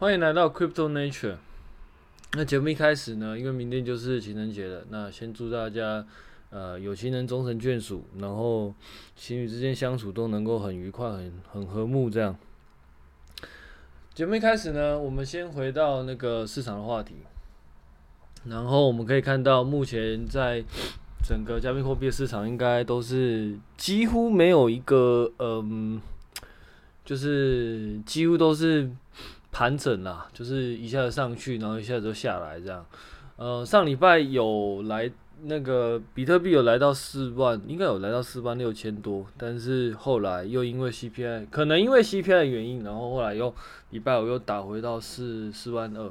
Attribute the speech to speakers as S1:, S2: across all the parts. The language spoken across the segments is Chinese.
S1: 欢迎来到 Crypto Nature。那节目一开始呢，因为明天就是情人节了，那先祝大家呃有情人终成眷属，然后情侣之间相处都能够很愉快、很很和睦这样。节目一开始呢，我们先回到那个市场的话题，然后我们可以看到，目前在整个加密货币的市场，应该都是几乎没有一个嗯，就是几乎都是。盘整啦，就是一下子上去，然后一下子就下来这样。呃，上礼拜有来那个比特币有来到四万，应该有来到四万六千多，但是后来又因为 CPI，可能因为 CPI 的原因，然后后来又礼拜五又打回到四四万二。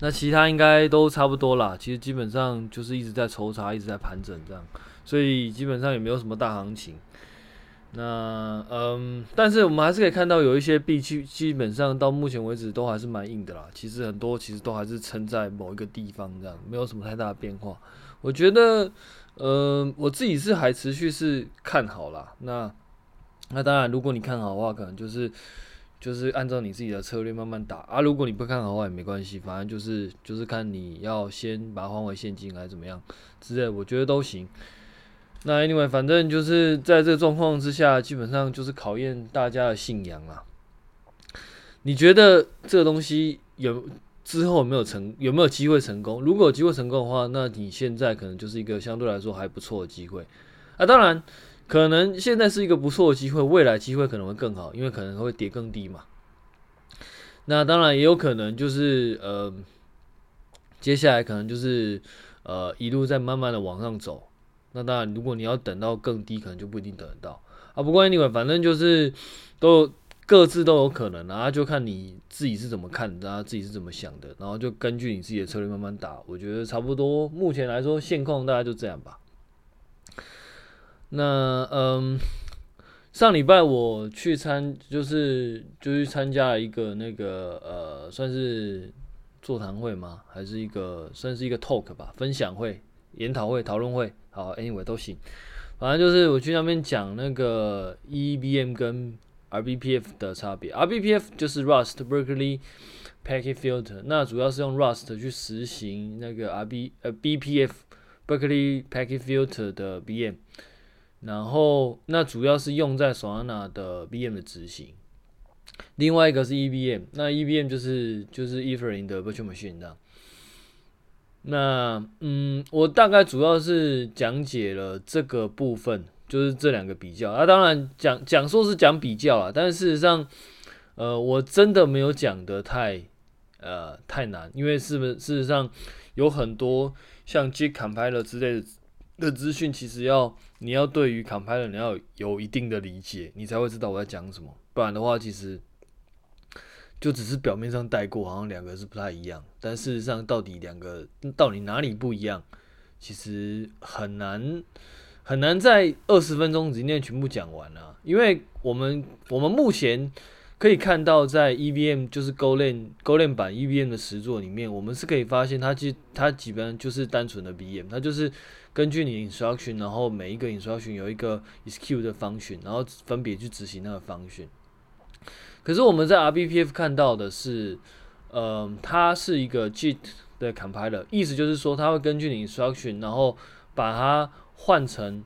S1: 那其他应该都差不多啦，其实基本上就是一直在抽查，一直在盘整这样，所以基本上也没有什么大行情。那嗯，但是我们还是可以看到有一些币基基本上到目前为止都还是蛮硬的啦。其实很多其实都还是撑在某一个地方这样，没有什么太大的变化。我觉得，嗯，我自己是还持续是看好啦。那那当然，如果你看好的话，可能就是就是按照你自己的策略慢慢打啊。如果你不看好的话也没关系，反正就是就是看你要先把它换为现金还是怎么样之类，我觉得都行。那 anyway，反正就是在这个状况之下，基本上就是考验大家的信仰啊。你觉得这个东西有之后没有成，有没有机会成功？如果有机会成功的话，那你现在可能就是一个相对来说还不错的机会啊。当然，可能现在是一个不错的机会，未来机会可能会更好，因为可能会跌更低嘛。那当然也有可能就是呃，接下来可能就是呃一路在慢慢的往上走。那当然，如果你要等到更低，可能就不一定等得到啊。不过 anyway，反正就是都各自都有可能啊，就看你自己是怎么看，大家自己是怎么想的，然后就根据你自己的策略慢慢打。我觉得差不多，目前来说现况大概就这样吧。那嗯，上礼拜我去参，就是就去参加了一个那个呃，算是座谈会吗？还是一个算是一个 talk 吧，分享会、研讨会、讨论会。好，anyway 都行，反正就是我去那边讲那个 EVM 跟 RBPF 的差别。RBPF 就是 Rust Berkeley Packet Filter，那主要是用 Rust 去实行那个 RB 呃 BPF Berkeley Packet Filter 的 B M，然后那主要是用在 Solana 的 B M 的执行。另外一个是 EVM，那 EVM 就是就是 Ethereum 的 Virtual Machine 这样。那嗯，我大概主要是讲解了这个部分，就是这两个比较。啊，当然讲讲说是讲比较啊，但事实上，呃，我真的没有讲的太呃太难，因为是不事实上有很多像接 compiler 之类的的资讯，其实要你要对于 compiler 你要有一定的理解，你才会知道我在讲什么，不然的话，其实。就只是表面上带过，好像两个是不太一样，但事实上到底两个到底哪里不一样，其实很难很难在二十分钟之内全部讲完啊。因为我们我们目前可以看到，在 EVM 就是 Golang Golang 版 EVM 的实作里面，我们是可以发现它基它基本上就是单纯的 VM，它就是根据你 instruction，然后每一个 instruction 有一个 execute 的 function，然后分别去执行那个 function。可是我们在 RBPF 看到的是，呃，它是一个 JIT 的 compiler，意思就是说，它会根据你 instruction，然后把它换成，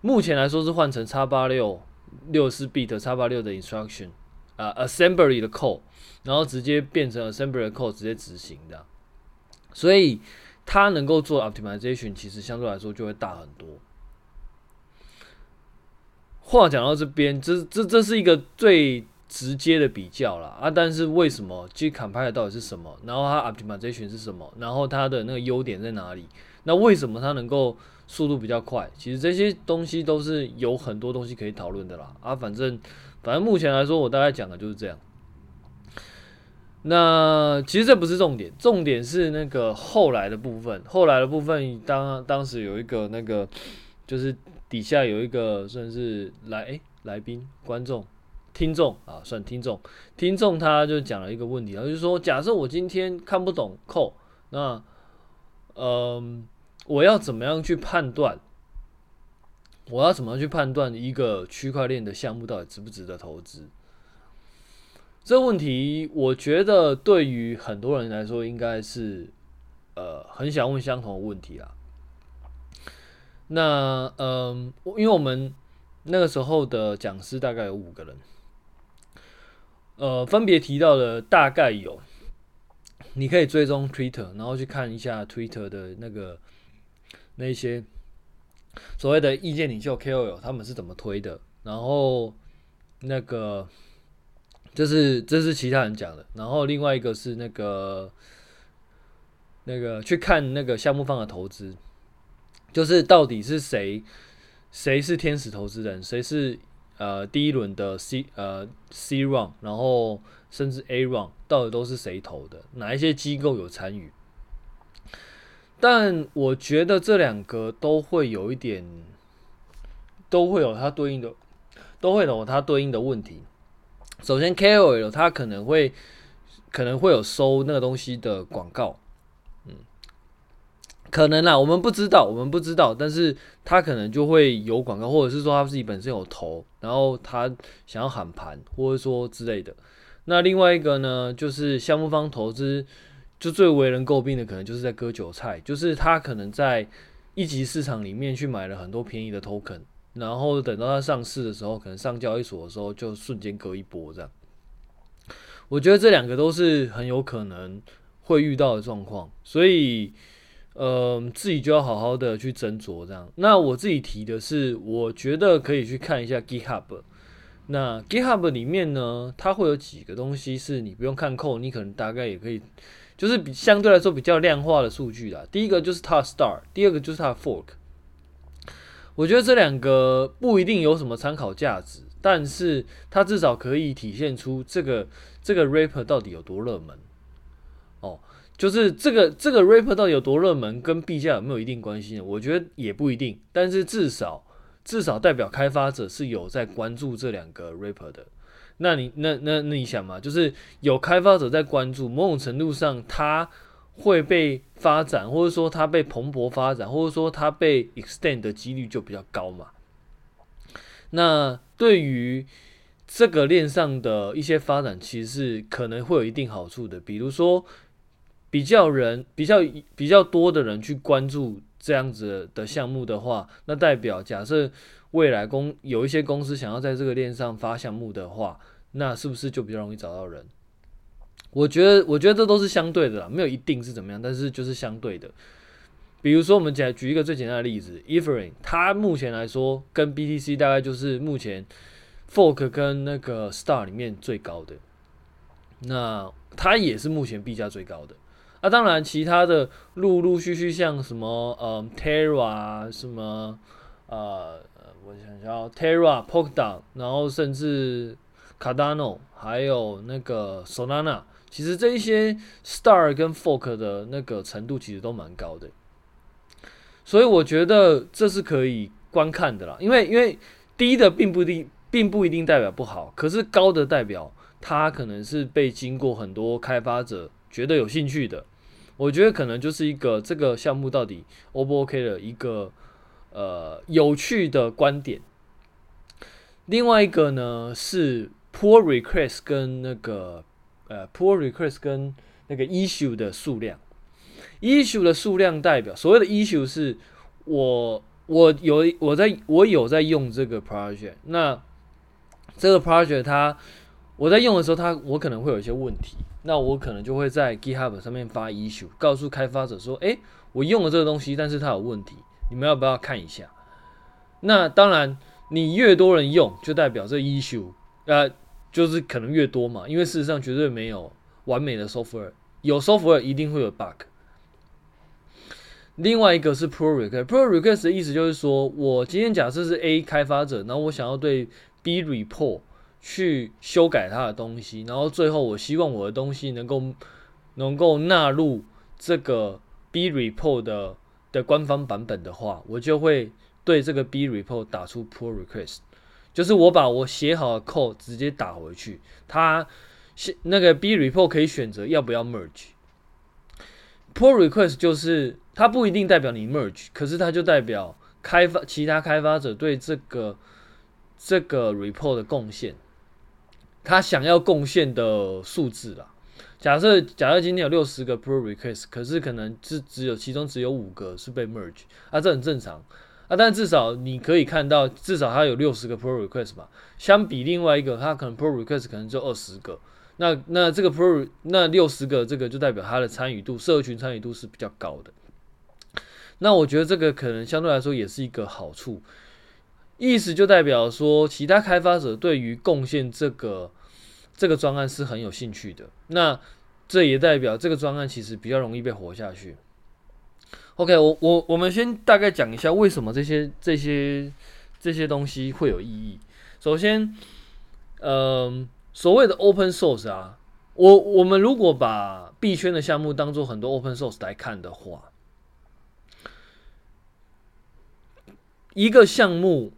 S1: 目前来说是换成 X 八六六四 bit X 八六的 instruction，啊、呃，assembly 的 code，然后直接变成 assembly 的 code 直接执行的，所以它能够做 optimization，其实相对来说就会大很多。话讲到这边，这这这是一个最。直接的比较啦啊，但是为什么其实 compile 到底是什么？然后它 optimization 是什么？然后它的那个优点在哪里？那为什么它能够速度比较快？其实这些东西都是有很多东西可以讨论的啦啊，反正反正目前来说，我大概讲的就是这样。那其实这不是重点，重点是那个后来的部分。后来的部分当当时有一个那个，就是底下有一个算是来诶、来宾观众。听众啊，算听众。听众他就讲了一个问题，他就是说，假设我今天看不懂 code，那，嗯、我要怎么样去判断？我要怎么去判断一个区块链的项目到底值不值得投资？这个问题，我觉得对于很多人来说，应该是呃很想问相同的问题啦。那嗯、呃，因为我们那个时候的讲师大概有五个人，呃，分别提到的大概有，你可以追踪 Twitter，然后去看一下 Twitter 的那个那些所谓的意见领袖 KOL 他们是怎么推的，然后那个。这是这是其他人讲的，然后另外一个是那个那个去看那个项目方的投资，就是到底是谁谁是天使投资人，谁是呃第一轮的 C 呃 C round，然后甚至 A round 到底都是谁投的，哪一些机构有参与？但我觉得这两个都会有一点，都会有它对应的，都会有它对应的问题。首先，KOL 他可能会可能会有收那个东西的广告，可能啦，我们不知道，我们不知道，但是他可能就会有广告，或者是说他自己本身有投，然后他想要喊盘，或者说之类的。那另外一个呢，就是项目方投资，就最为人诟病的，可能就是在割韭菜，就是他可能在一级市场里面去买了很多便宜的 token。然后等到它上市的时候，可能上交易所的时候就瞬间割一波这样。我觉得这两个都是很有可能会遇到的状况，所以呃自己就要好好的去斟酌这样。那我自己提的是，我觉得可以去看一下 GitHub。那 GitHub 里面呢，它会有几个东西是你不用看透你可能大概也可以，就是比相对来说比较量化的数据啦。第一个就是它的 Star，第二个就是它的 fork。我觉得这两个不一定有什么参考价值，但是它至少可以体现出这个这个 rapper 到底有多热门。就是这个这个 rapper 到底有多热门，跟币价有没有一定关系呢？我觉得也不一定，但是至少至少代表开发者是有在关注这两个 rapper 的。那你那那那你想嘛，就是有开发者在关注，某种程度上他。会被发展，或者说它被蓬勃发展，或者说它被 extend 的几率就比较高嘛。那对于这个链上的一些发展，其实是可能会有一定好处的。比如说，比较人比较比较多的人去关注这样子的项目的话，那代表假设未来公有一些公司想要在这个链上发项目的话，那是不是就比较容易找到人？我觉得，我觉得这都是相对的啦，没有一定是怎么样，但是就是相对的。比如说，我们讲举一个最简单的例子，Ethereum，它目前来说跟 BTC 大概就是目前 Fork 跟那个 Star 里面最高的，那它也是目前币价最高的。啊，当然其他的陆陆续续像什么呃 Terra 什么呃，我想想，Terra、Polkadot，然后甚至 Cardano，还有那个 Solana。其实这一些 star 跟 fork 的那个程度其实都蛮高的，所以我觉得这是可以观看的啦。因为因为低的并不一定并不一定代表不好，可是高的代表它可能是被经过很多开发者觉得有兴趣的。我觉得可能就是一个这个项目到底 O 不 OK 的一个呃有趣的观点。另外一个呢是 pull request 跟那个。呃，pull request 跟那个 issue 的数量，issue 的数量代表所谓的 issue 是我我有我在我有在用这个 project，那这个 project 它我在用的时候，它我可能会有一些问题，那我可能就会在 GitHub 上面发 issue，告诉开发者说，诶，我用了这个东西，但是它有问题，你们要不要看一下？那当然，你越多人用，就代表这 issue，呃。就是可能越多嘛，因为事实上绝对没有完美的 software，有 software 一定会有 bug。另外一个是 pull request，pull request 的意思就是说，我今天假设是 A 开发者，然后我想要对 B report 去修改它的东西，然后最后我希望我的东西能够能够纳入这个 B report 的的官方版本的话，我就会对这个 B report 打出 pull request。就是我把我写好的 code 直接打回去，它那个 B report 可以选择要不要 merge。Pull request 就是它不一定代表你 merge，可是它就代表开发其他开发者对这个这个 report 的贡献。他想要贡献的数字啦。假设假设今天有六十个 pull request，可是可能是只有其中只有五个是被 merge，啊，这很正常啊。但至少你可以看到，至少它有六十个 pull request 嘛。相比另外一个，它可能 pull request 可能就二十个，那那这个 pull 那六十个这个就代表它的参与度，社群参与度是比较高的。那我觉得这个可能相对来说也是一个好处，意思就代表说，其他开发者对于贡献这个这个专案是很有兴趣的。那这也代表这个专案其实比较容易被活下去。OK，我我我们先大概讲一下为什么这些这些这些东西会有意义。首先，嗯、所谓的 open source 啊，我我们如果把币圈的项目当做很多 open source 来看的话。一个项目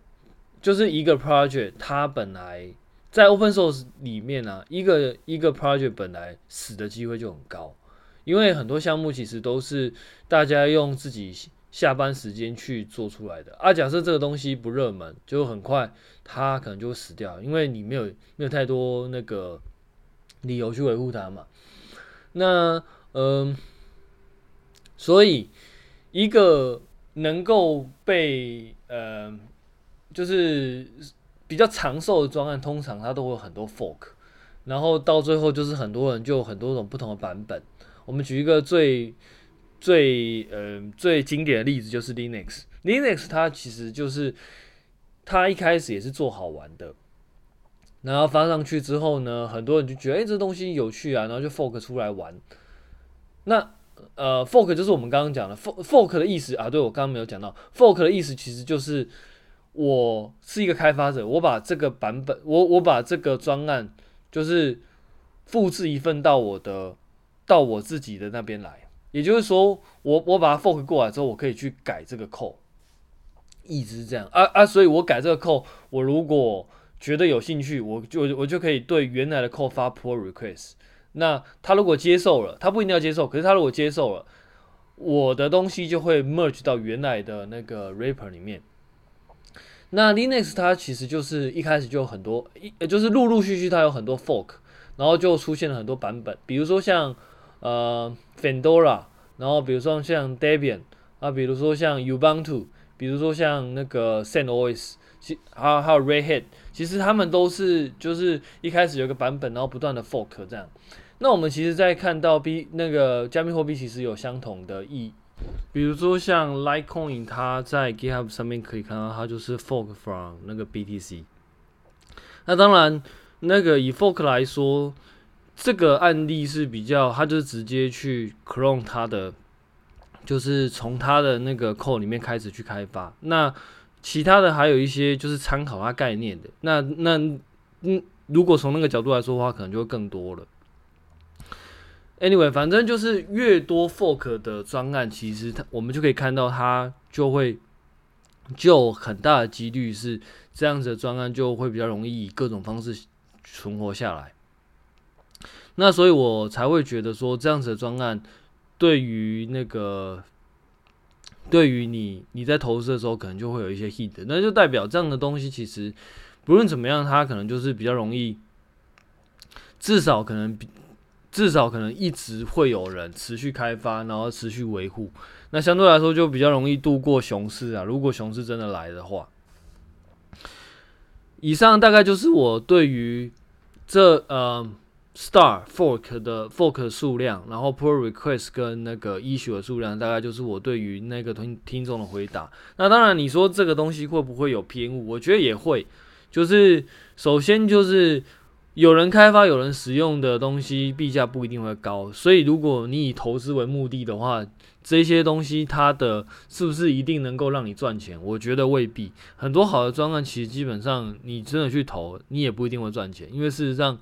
S1: 就是一个 project，它本来在 open source 里面呢、啊，一个一个 project 本来死的机会就很高，因为很多项目其实都是大家用自己下班时间去做出来的啊。假设这个东西不热门，就很快它可能就会死掉，因为你没有没有太多那个理由去维护它嘛。那嗯，所以一个能够被呃，就是比较长寿的专案，通常它都会有很多 fork，然后到最后就是很多人就有很多种不同的版本。我们举一个最最呃最经典的例子，就是 Linux。Linux 它其实就是它一开始也是做好玩的，然后发上去之后呢，很多人就觉得哎、这东西有趣啊，然后就 fork 出来玩。那呃，fork 就是我们刚刚讲的 fork fork 的意思啊，对，我刚刚没有讲到 fork 的意思，其实就是我是一个开发者，我把这个版本，我我把这个专案，就是复制一份到我的到我自己的那边来，也就是说，我我把它 fork 过来之后，我可以去改这个 code，一直这样啊啊，所以我改这个 code，我如果觉得有兴趣，我就我就可以对原来的 code 发 pull request。那他如果接受了，他不一定要接受，可是他如果接受了，我的东西就会 merge 到原来的那个 rapper 里面。那 Linux 它其实就是一开始就有很多，一就是陆陆续续它有很多 fork，然后就出现了很多版本，比如说像呃 Fedora，然后比如说像 Debian 啊，比如说像 Ubuntu，比如说像那个 CentOS，其还有还有 Red Hat。其实他们都是就是一开始有个版本，然后不断的 fork 这样。那我们其实，在看到 B 那个加密货币，其实有相同的意义。比如说像 Litecoin，它在 GitHub 上面可以看到，它就是 fork from 那个 BTC。那当然，那个以 fork 来说，这个案例是比较，它就是直接去 clone 它的，就是从它的那个 code 里面开始去开发。那其他的还有一些就是参考它概念的，那那嗯，如果从那个角度来说的话，可能就会更多了。Anyway，反正就是越多 fork 的专案，其实它我们就可以看到它就会就很大的几率是这样子的专案就会比较容易以各种方式存活下来。那所以我才会觉得说这样子的专案对于那个。对于你，你在投资的时候可能就会有一些 hit，那就代表这样的东西其实不论怎么样，它可能就是比较容易，至少可能比至少可能一直会有人持续开发，然后持续维护，那相对来说就比较容易度过熊市啊。如果熊市真的来的话，以上大概就是我对于这呃。Star fork 的 fork 数量，然后 pull request 跟那个 issue 的数量，大概就是我对于那个听听众的回答。那当然，你说这个东西会不会有偏误？我觉得也会。就是首先就是有人开发、有人使用的东西，币价不一定会高。所以如果你以投资为目的的话，这些东西它的是不是一定能够让你赚钱？我觉得未必。很多好的专案，其实基本上你真的去投，你也不一定会赚钱，因为事实上。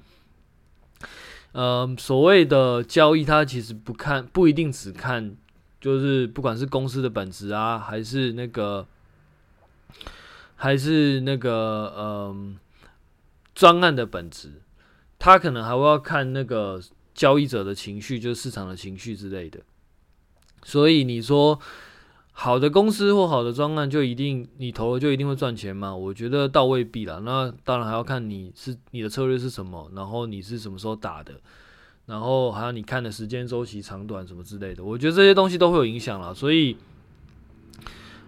S1: 呃，所谓的交易，它其实不看，不一定只看，就是不管是公司的本质啊，还是那个，还是那个，呃，专案的本质，他可能还会要看那个交易者的情绪，就是市场的情绪之类的。所以你说，好的公司或好的专案就一定你投了就一定会赚钱吗？我觉得倒未必啦。那当然还要看你是你的策略是什么，然后你是什么时候打的，然后还有你看的时间周期长短什么之类的。我觉得这些东西都会有影响啦。所以，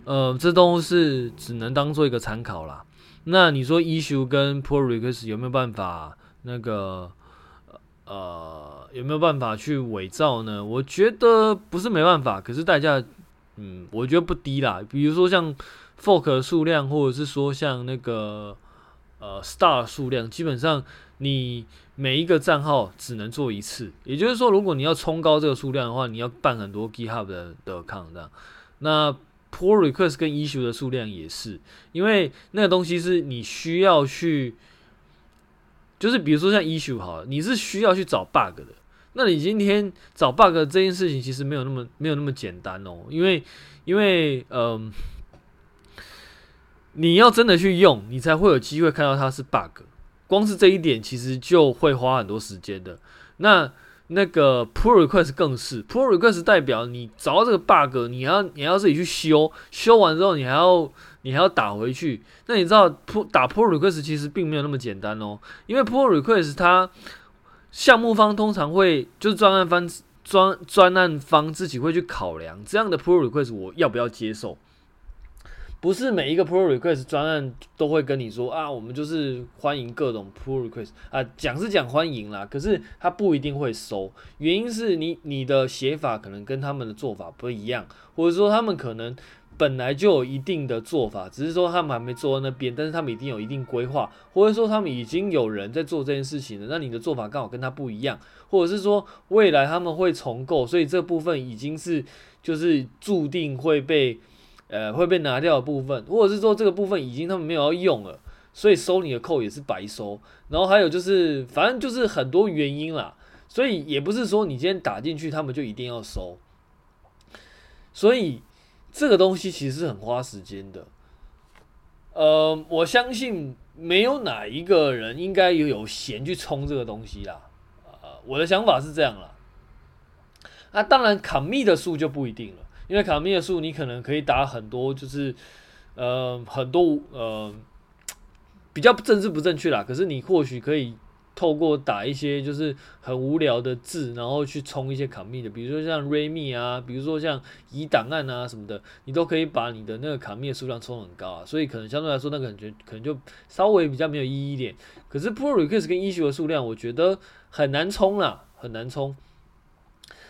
S1: 呃，这都是只能当做一个参考啦。那你说 issue 跟 pull request 有没有办法那个呃有没有办法去伪造呢？我觉得不是没办法，可是代价。嗯，我觉得不低啦。比如说像 fork 数量，或者是说像那个呃 star 数量，基本上你每一个账号只能做一次。也就是说，如果你要冲高这个数量的话，你要办很多 GitHub 的的 account。那 pull request 跟 issue 的数量也是，因为那个东西是你需要去，就是比如说像 issue 好了，你是需要去找 bug 的。那你今天找 bug 这件事情其实没有那么没有那么简单哦，因为因为嗯、你要真的去用，你才会有机会看到它是 bug。光是这一点其实就会花很多时间的。那那个 pull request 更是 pull request 代表你找到这个 bug，你要你要自己去修，修完之后你还要你还要打回去。那你知道 pull 打 pull request 其实并没有那么简单哦，因为 pull request 它。项目方通常会就是专案方专专案方自己会去考量这样的 pull request 我要不要接受？不是每一个 pull request 专案都会跟你说啊，我们就是欢迎各种 pull request 啊，讲是讲欢迎啦，可是他不一定会收，原因是你你的写法可能跟他们的做法不一样，或者说他们可能。本来就有一定的做法，只是说他们还没做到那边，但是他们一定有一定规划，或者说他们已经有人在做这件事情了。那你的做法刚好跟他不一样，或者是说未来他们会重构，所以这部分已经是就是注定会被呃会被拿掉的部分，或者是说这个部分已经他们没有要用了，所以收你的扣也是白收。然后还有就是反正就是很多原因啦，所以也不是说你今天打进去他们就一定要收，所以。这个东西其实是很花时间的，呃，我相信没有哪一个人应该有有闲去冲这个东西啦，呃，我的想法是这样啦。那当然卡密的数就不一定了，因为卡密的数你可能可以打很多，就是呃很多呃比较政治不正确啦，可是你或许可以。透过打一些就是很无聊的字，然后去冲一些 commit 的，比如说像 readme 啊，比如说像移档案啊什么的，你都可以把你的那个 commit 数量冲很高啊，所以可能相对来说那个感觉可能就稍微比较没有意义一点。可是 pull request 跟 issue 的数量，我觉得很难冲啦，很难冲。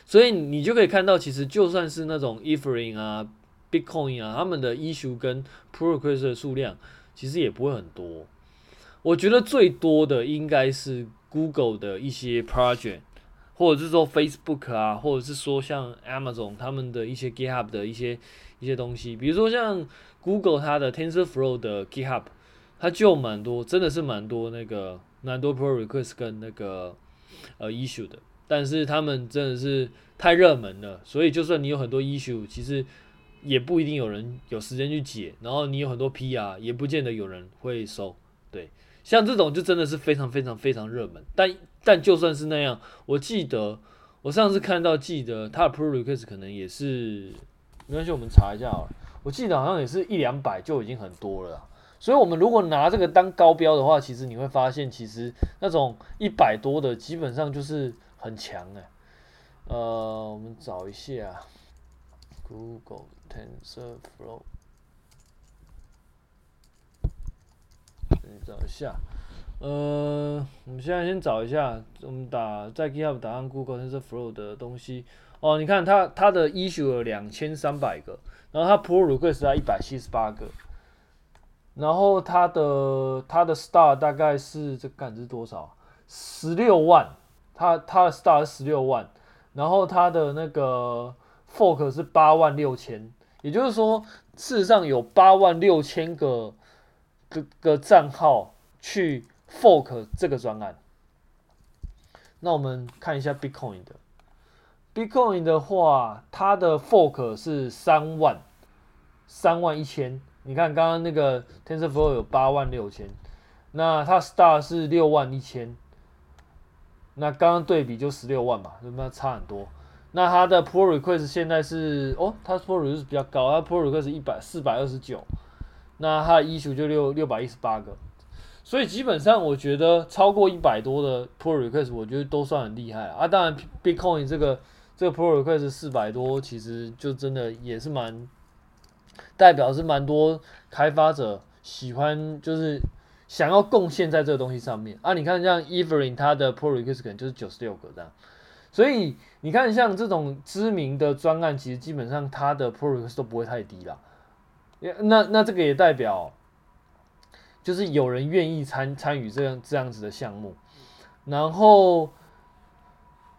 S1: 所以你就可以看到，其实就算是那种 Ethereum 啊、Bitcoin 啊，他们的 issue 跟 pull request 的数量其实也不会很多。我觉得最多的应该是 Google 的一些 project，或者是说 Facebook 啊，或者是说像 Amazon 他们的一些 GitHub 的一些一些东西，比如说像 Google 它的 TensorFlow 的 GitHub，它就蛮多，真的是蛮多那个蛮多 pull request 跟那个呃 issue 的，但是他们真的是太热门了，所以就算你有很多 issue，其实也不一定有人有时间去解，然后你有很多 PR，也不见得有人会收，对。像这种就真的是非常非常非常热门，但但就算是那样，我记得我上次看到，记得他的 pull request 可能也是，没关系，我们查一下啊。我记得好像也是一两百就已经很多了，所以我们如果拿这个当高标的话，其实你会发现，其实那种一百多的基本上就是很强哎。呃，我们找一下 Google TensorFlow。找一下，呃，我们现在先找一下，我们打在 GitHub 打上 Google TensorFlow 的东西哦。你看它它的 issue 有两千三百个，然后它 pull request 在一百七十八个，然后它的它的 star 大概是这干是多少？十六万，它它的 star 是十六万，然后它的那个 fork 是八万六千，也就是说，事实上有八万六千个。个个账号去 fork 这个专案，那我们看一下 Bitcoin 的，Bitcoin 的话，它的 fork 是三万三万一千。你看刚刚那个 TensorFlow 有八万六千，那它 Star 是六万一千，那刚刚对比就十六万嘛，那差很多。那它的 pull request 现在是哦，它 pull request 比较高，它 pull request 一百四百二十九，那它的 issue 就六六百一十八个，所以基本上我觉得超过一百多的 pull request，我觉得都算很厉害啊。当然，Bitcoin 这个这个 pull request 四百多，其实就真的也是蛮代表是蛮多开发者喜欢，就是想要贡献在这个东西上面啊。你看像 Ethereum 它的 pull request 可能就是九十六个这样。所以你看，像这种知名的专案，其实基本上它的 pull request 都不会太低啦。那那这个也代表，就是有人愿意参参与这样这样子的项目。然后，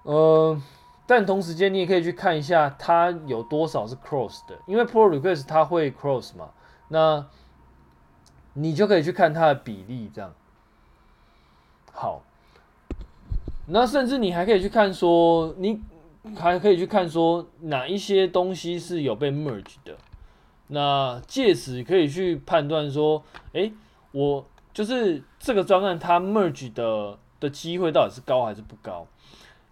S1: 呃，但同时间你也可以去看一下它有多少是 cross 的，因为 pull request 它会 cross 嘛，那你就可以去看它的比例，这样。好。那甚至你还可以去看说，你还可以去看说哪一些东西是有被 merge 的，那借此可以去判断说，诶，我就是这个专案它 merge 的的机会到底是高还是不高？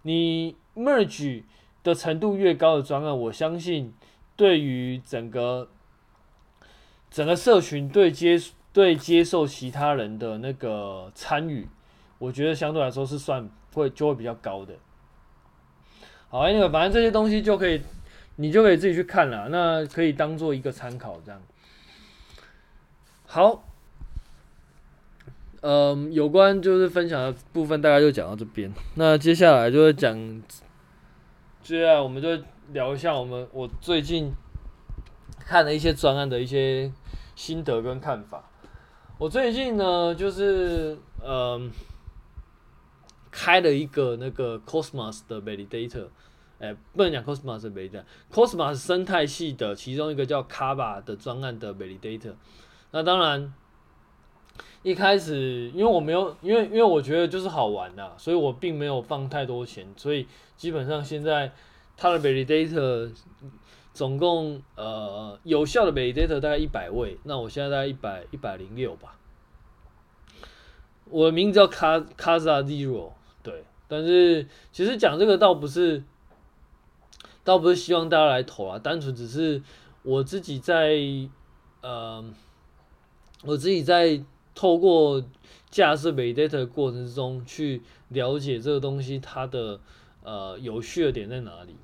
S1: 你 merge 的程度越高的专案，我相信对于整个整个社群对接对接受其他人的那个参与，我觉得相对来说是算。会就会比较高的，好，那个反正这些东西就可以，你就可以自己去看了，那可以当做一个参考这样。好，嗯，有关就是分享的部分大概就讲到这边，那接下来就会讲，接下来我们就聊一下我们我最近看了一些专案的一些心得跟看法。我最近呢，就是嗯。开了一个那个 Cosmos 的 Validator，哎、不能讲 Cosmos 的 Validator，Cosmos 生态系的其中一个叫 Kava 的专案的 Validator。那当然，一开始因为我没有，因为因为我觉得就是好玩呐，所以我并没有放太多钱，所以基本上现在它的 Validator 总共呃有效的 Validator 大概一百位，那我现在大概一百一百零六吧。我的名字叫 Kaza Zero。对，但是其实讲这个倒不是，倒不是希望大家来投啊，单纯只是我自己在，呃，我自己在透过架设 Validator 的过程之中去了解这个东西它的呃有趣的点在哪里，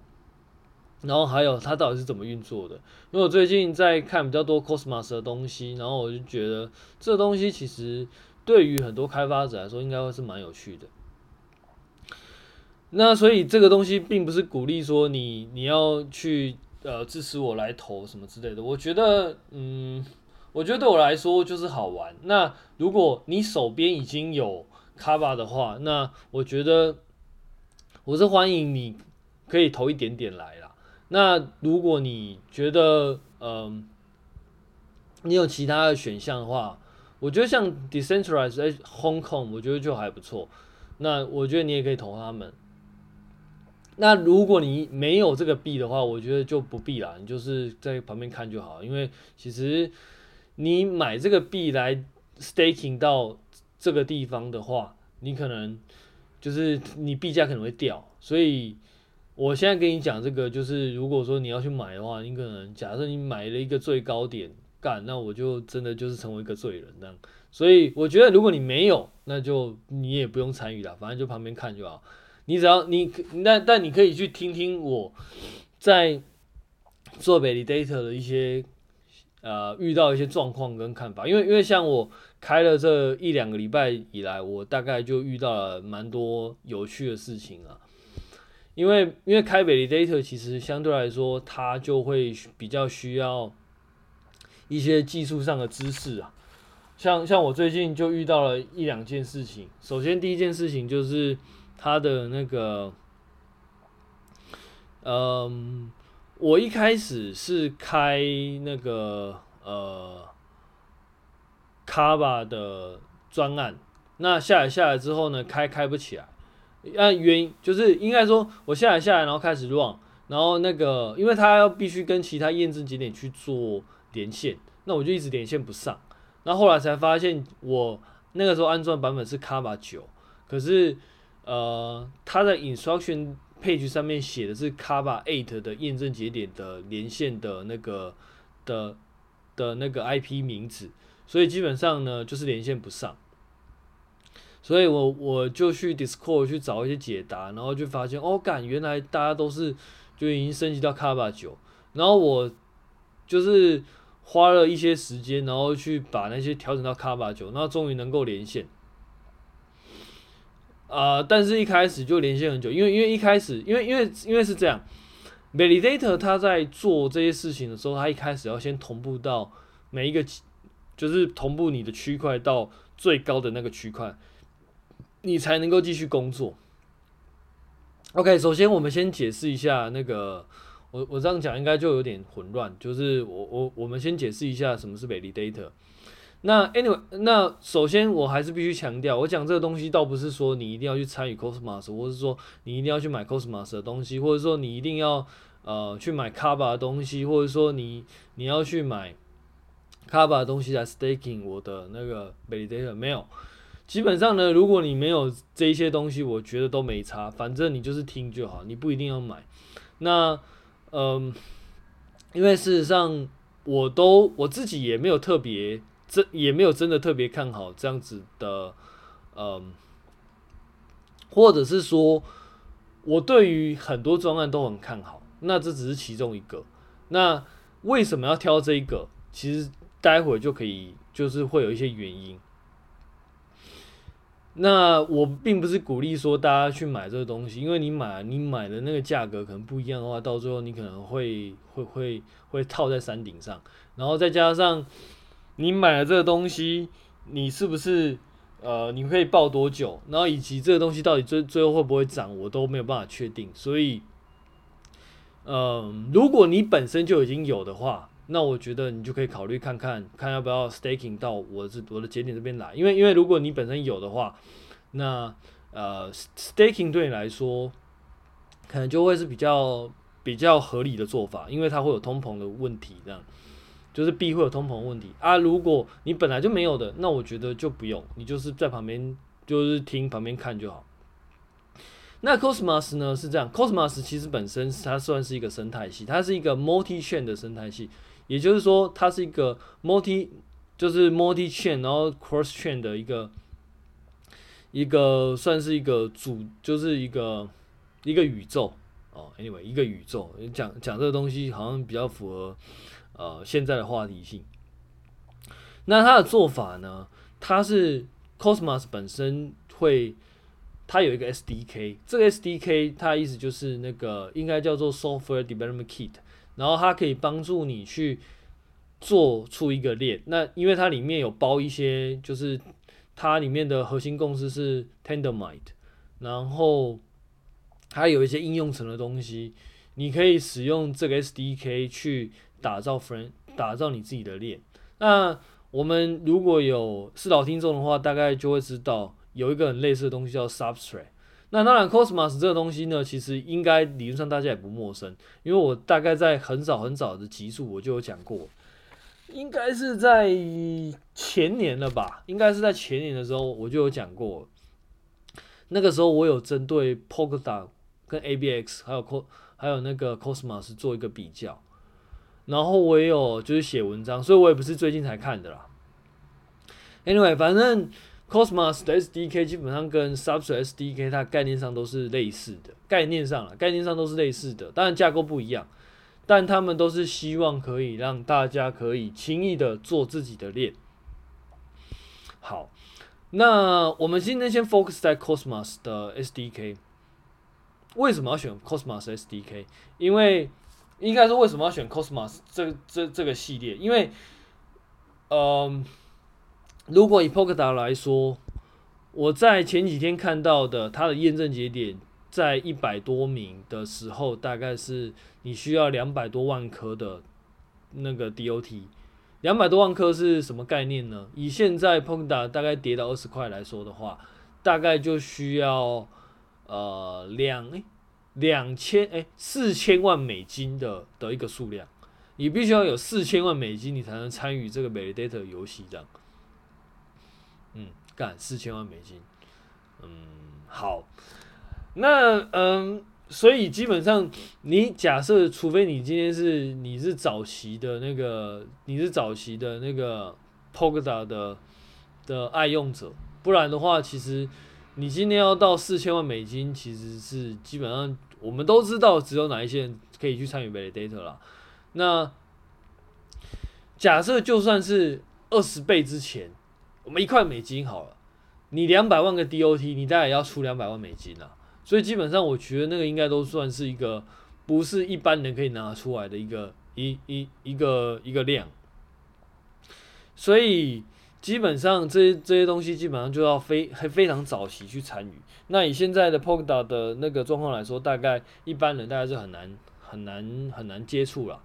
S1: 然后还有它到底是怎么运作的。因为我最近在看比较多 Cosmos 的东西，然后我就觉得这东西其实对于很多开发者来说，应该会是蛮有趣的。那所以这个东西并不是鼓励说你你要去呃支持我来投什么之类的。我觉得嗯，我觉得对我来说就是好玩。那如果你手边已经有 Kava 的话，那我觉得我是欢迎你可以投一点点来啦。那如果你觉得嗯、你有其他的选项的话，我觉得像 Decentralized Hong Kong，我觉得就还不错。那我觉得你也可以投他们。那如果你没有这个币的话，我觉得就不必了，你就是在旁边看就好。因为其实你买这个币来 staking 到这个地方的话，你可能就是你币价可能会掉。所以我现在跟你讲这个，就是如果说你要去买的话，你可能假设你买了一个最高点，干，那我就真的就是成为一个罪人这样。所以我觉得如果你没有，那就你也不用参与了，反正就旁边看就好。你只要你那但你可以去听听我在做 validator 的一些呃遇到一些状况跟看法，因为因为像我开了这一两个礼拜以来，我大概就遇到了蛮多有趣的事情啊。因为因为开 validator 其实相对来说它就会比较需要一些技术上的知识啊。像像我最近就遇到了一两件事情，首先第一件事情就是。他的那个，嗯，我一开始是开那个呃，Kava 的专案，那下来下来之后呢，开开不起来，按原因就是应该说我下来下来，然后开始 run，然后那个因为他要必须跟其他验证节点去做连线，那我就一直连线不上，那后来才发现我那个时候安装版本是 Kava 九，可是。呃，它的 instruction page 上面写的是 Kava 8的验证节点的连线的那个的的那个 IP 名字，所以基本上呢就是连线不上。所以我我就去 Discord 去找一些解答，然后就发现哦，干，原来大家都是就已经升级到 Kava 9，然后我就是花了一些时间，然后去把那些调整到 Kava 9，然后终于能够连线。啊、呃，但是一开始就连线很久，因为因为一开始，因为因为因为是这样，Validator 他在做这些事情的时候，他一开始要先同步到每一个，就是同步你的区块到最高的那个区块。你才能够继续工作。OK，首先我们先解释一下那个，我我这样讲应该就有点混乱，就是我我我们先解释一下什么是 validator。那 anyway，那首先我还是必须强调，我讲这个东西倒不是说你一定要去参与 Cosmos，或者是说你一定要去买 Cosmos 的东西，或者说你一定要呃去买 Kava 的东西，或者说你你要去买 Kava 的东西来 staking 我的那个 validator 没有。基本上呢，如果你没有这一些东西，我觉得都没差，反正你就是听就好，你不一定要买。那，嗯，因为事实上，我都我自己也没有特别真，也没有真的特别看好这样子的，嗯，或者是说，我对于很多专案都很看好，那这只是其中一个。那为什么要挑这一个？其实待会就可以，就是会有一些原因。那我并不是鼓励说大家去买这个东西，因为你买你买的那个价格可能不一样的话，到最后你可能会会会会套在山顶上，然后再加上你买了这个东西，你是不是呃你可以抱多久，然后以及这个东西到底最最后会不会涨，我都没有办法确定。所以，嗯、如果你本身就已经有的话，那我觉得你就可以考虑看看，看要不要 staking 到我这我的节点这边来，因为因为如果你本身有的话，那呃 staking 对你来说，可能就会是比较比较合理的做法，因为它会有通膨的问题，这样。就是币会有通膨问题啊。如果你本来就没有的，那我觉得就不用，你就是在旁边就是听旁边看就好。那 Cosmos 呢是这样，Cosmos 其实本身它算是一个生态系，它是一个 multi-chain 的生态系。也就是说，它是一个 multi，就是 multi chain，然后 cross chain 的一个一个算是一个主，就是一个一个宇宙哦。Anyway，一个宇宙讲讲这个东西好像比较符合呃现在的话题性。那它的做法呢？它是 Cosmos 本身会，它有一个 SDK，这个 SDK 它的意思就是那个应该叫做 Software Development Kit。然后它可以帮助你去做出一个链，那因为它里面有包一些，就是它里面的核心共识是 Tendermint，然后还有一些应用层的东西，你可以使用这个 SDK 去打造 friend，打造你自己的链。那我们如果有是老听众的话，大概就会知道有一个很类似的东西叫 Substrate。那当然，Cosmos 这个东西呢，其实应该理论上大家也不陌生，因为我大概在很早很早的集数我就有讲过，应该是在前年了吧？应该是在前年的时候我就有讲过，那个时候我有针对 Polkadot 跟 ABX 还有 Co 还有那个 Cosmos 做一个比较，然后我也有就是写文章，所以我也不是最近才看的啦。Anyway，反正。Cosmos 的 SDK 基本上跟 Substrate SDK 它概念上都是类似的，概念上了，概念上都是类似的，当然架构不一样，但他们都是希望可以让大家可以轻易的做自己的链。好，那我们今天先 focus 在 Cosmos 的 SDK。为什么要选 Cosmos SDK？因为应该说为什么要选 Cosmos 这这这个系列？因为，嗯、如果以 Polkadot 来说，我在前几天看到的，它的验证节点在一百多名的时候，大概是你需要两百多万颗的那个 DOT。两百多万颗是什么概念呢？以现在 Polkadot 大概跌到二十块来说的话，大概就需要呃两诶两千哎四千万美金的的一个数量，你必须要有四千万美金，你才能参与这个 Validator 游戏这样。嗯，干四千万美金，嗯，好，那嗯，所以基本上，你假设，除非你今天是你是早期的那个，你是早期的那个 poked 的的爱用者，不然的话，其实你今天要到四千万美金，其实是基本上我们都知道，只有哪一些人可以去参与 Validator 啦。那假设就算是二十倍之前，我们一块美金好了，你两百万个 DOT，你大概也要出两百万美金啊。所以基本上，我觉得那个应该都算是一个不是一般人可以拿出来的一个一一一个一个量。所以基本上这这些东西基本上就要非非常早期去参与。那以现在的 Polkadot 的那个状况来说，大概一般人大概是很难很难很难接触了。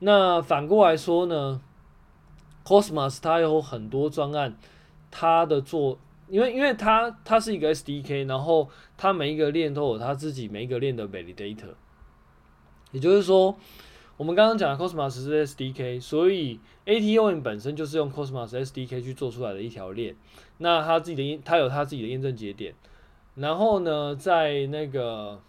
S1: 那反过来说呢，Cosmos 它有很多专案，它的做。因为，因为它它是一个 SDK，然后它每一个链都有它自己每一个链的 validator，也就是说，我们刚刚讲的 Cosmos 是 SDK，所以 ATOM 本身就是用 Cosmos SDK 去做出来的一条链，那它自己的，它有它自己的验证节点，然后呢，在那个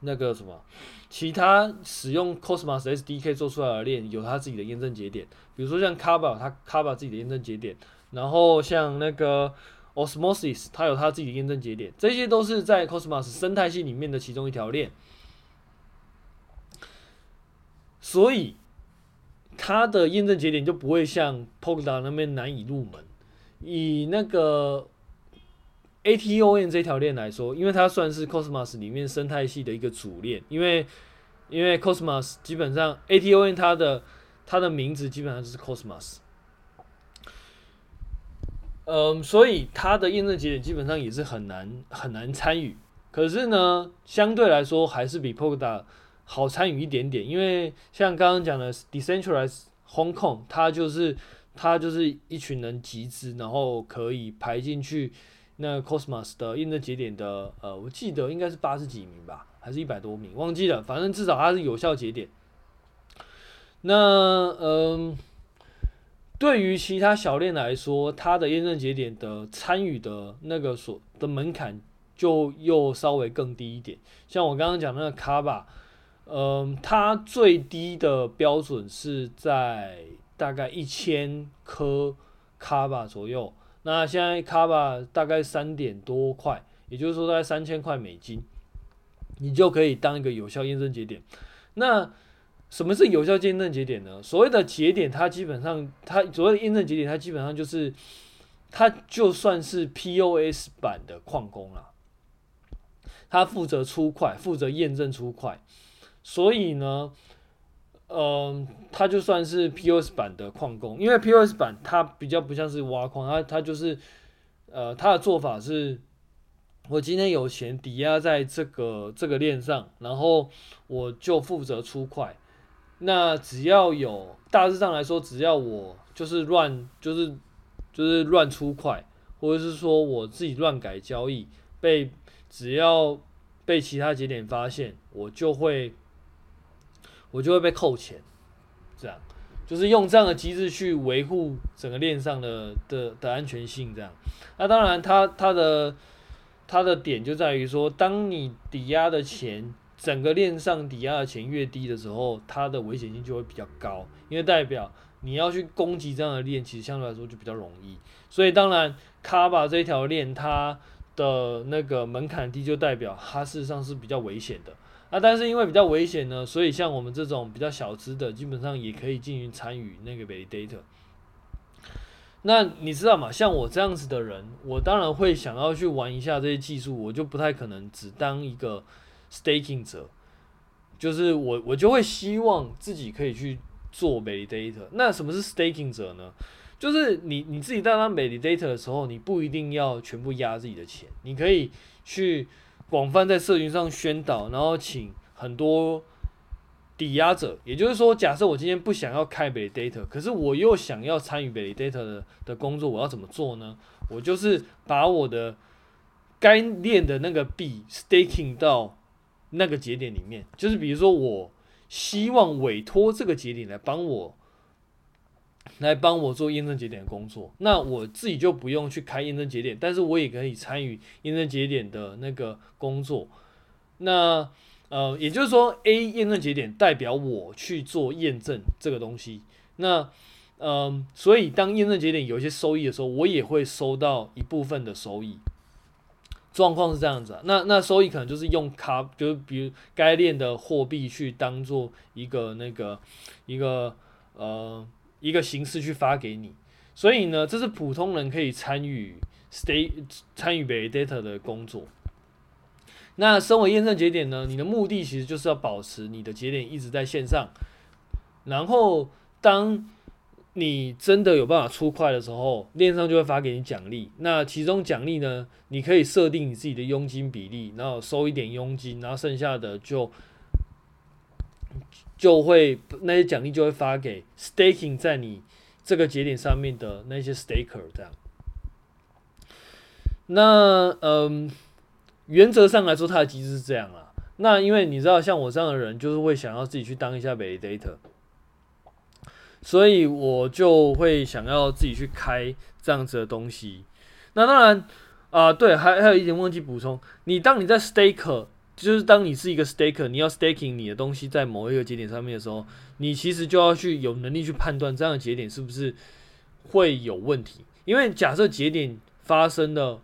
S1: 那个什么，其他使用 Cosmos SDK 做出来的链有它自己的验证节点，比如说像 Kava，它 Kava 自己的验证节点。然后像那个 Osmosis，它有它自己的验证节点，这些都是在 Cosmos 生态系里面的其中一条链，所以它的验证节点就不会像 Polkadot 那边难以入门。以那个 ATOM 这条链来说，因为它算是 Cosmos 里面生态系的一个主链，因为因为 Cosmos 基本上 ATOM 它的它的名字基本上就是 Cosmos。嗯，所以它的验证节点基本上也是很难很难参与。可是呢，相对来说还是比 Polkadot 好参与一点点，因为像刚刚讲的 Decentralized Hong Kong，它就是它就是一群人集资，然后可以排进去那 Cosmos 的验证节点的，呃，我记得应该是八十几名吧，还是一百多名，忘记了，反正至少它是有效节点。那嗯。对于其他小链来说，它的验证节点的参与的那个所的门槛就又稍微更低一点。像我刚刚讲那个 Kava，嗯，它最低的标准是在大概一千颗 Kava 左右。那现在卡巴大概三点多块，也就是说大概三千块美金，你就可以当一个有效验证节点。那什么是有效验证节点呢？所谓的节点，它基本上，它所谓的验证节点，它基本上就是，它就算是 POS 版的矿工了，它负责出块，负责验证出块，所以呢，嗯、呃，它就算是 POS 版的矿工，因为 POS 版它比较不像是挖矿，它它就是，呃，它的做法是，我今天有钱抵押在这个这个链上，然后我就负责出块。那只要有大致上来说，只要我就是乱，就是就是乱出块，或者是说我自己乱改交易，被只要被其他节点发现，我就会我就会被扣钱，这样就是用这样的机制去维护整个链上的的的安全性，这样。那当然它，它的它的点就在于说，当你抵押的钱。整个链上抵押的钱越低的时候，它的危险性就会比较高，因为代表你要去攻击这样的链，其实相对来说就比较容易。所以当然，Kava 这条链它的那个门槛低，就代表它事实上是比较危险的。啊但是因为比较危险呢，所以像我们这种比较小资的，基本上也可以进行参与那个 validator。那你知道吗？像我这样子的人，我当然会想要去玩一下这些技术，我就不太可能只当一个。staking 者，就是我，我就会希望自己可以去做 validator。那什么是 staking 者呢？就是你你自己在当 validator 的时候，你不一定要全部压自己的钱，你可以去广泛在社群上宣导，然后请很多抵押者。也就是说，假设我今天不想要开 validator，可是我又想要参与 validator 的的工作，我要怎么做呢？我就是把我的该链的那个币 staking 到。那个节点里面，就是比如说，我希望委托这个节点来帮我，来帮我做验证节点的工作，那我自己就不用去开验证节点，但是我也可以参与验证节点的那个工作。那呃，也就是说，A 验证节点代表我去做验证这个东西。那嗯、所以当验证节点有一些收益的时候，我也会收到一部分的收益。状况是这样子，那那收益可能就是用卡，就是比如该链的货币去当做一个那个一个呃一个形式去发给你。所以呢，这是普通人可以参与 stay 参与 validator 的工作。那身为验证节点呢，你的目的其实就是要保持你的节点一直在线上，然后当你真的有办法出块的时候，链上就会发给你奖励。那其中奖励呢，你可以设定你自己的佣金比例，然后收一点佣金，然后剩下的就就会那些奖励就会发给 staking 在你这个节点上面的那些 staker 这样。那嗯，原则上来说，它的机制是这样啊。那因为你知道，像我这样的人，就是会想要自己去当一下 validator。所以我就会想要自己去开这样子的东西。那当然啊、对，还还有一点忘记补充。你当你在 staker 就是当你是一个 staker，你要 staking 你的东西在某一个节点上面的时候，你其实就要去有能力去判断这样的节点是不是会有问题。因为假设节点发生的